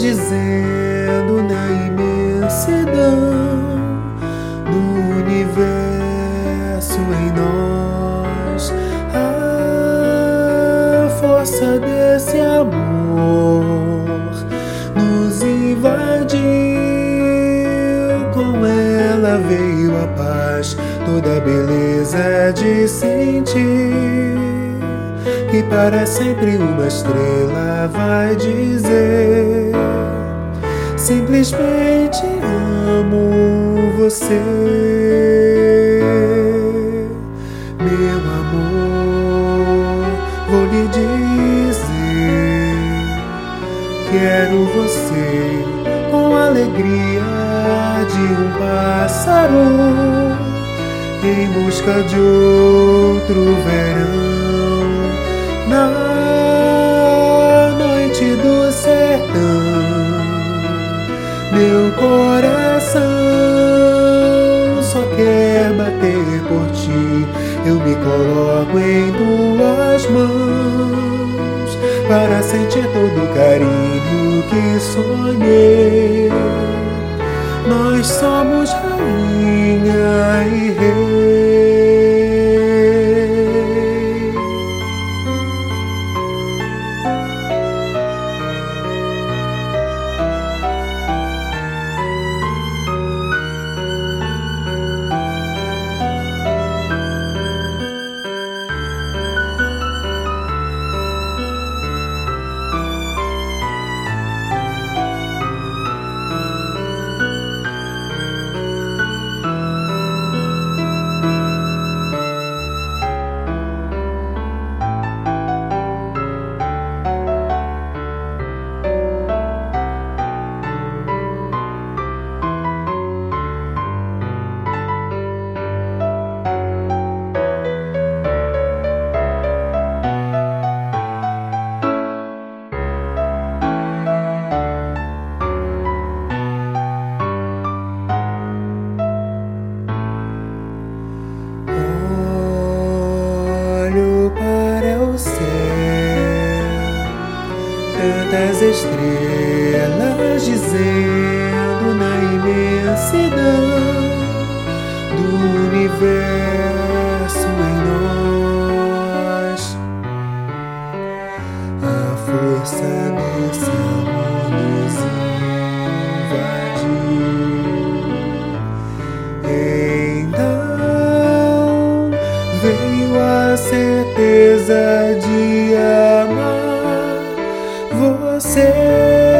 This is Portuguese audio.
dizendo na imensidão do universo em nós. A força desse amor nos invadiu. Com ela veio a paz toda a beleza é de sentir. Que para sempre uma estrela vai dizer Simplesmente amo você, meu amor. Vou lhe dizer: Quero você com a alegria de um pássaro em busca de outro verão na bater por ti. Eu me coloco em tuas mãos para sentir todo o carinho que sonhei. Nós somos rainha e rei. Céu, tantas estrelas dizendo na imensidão do universo certeza de amar você.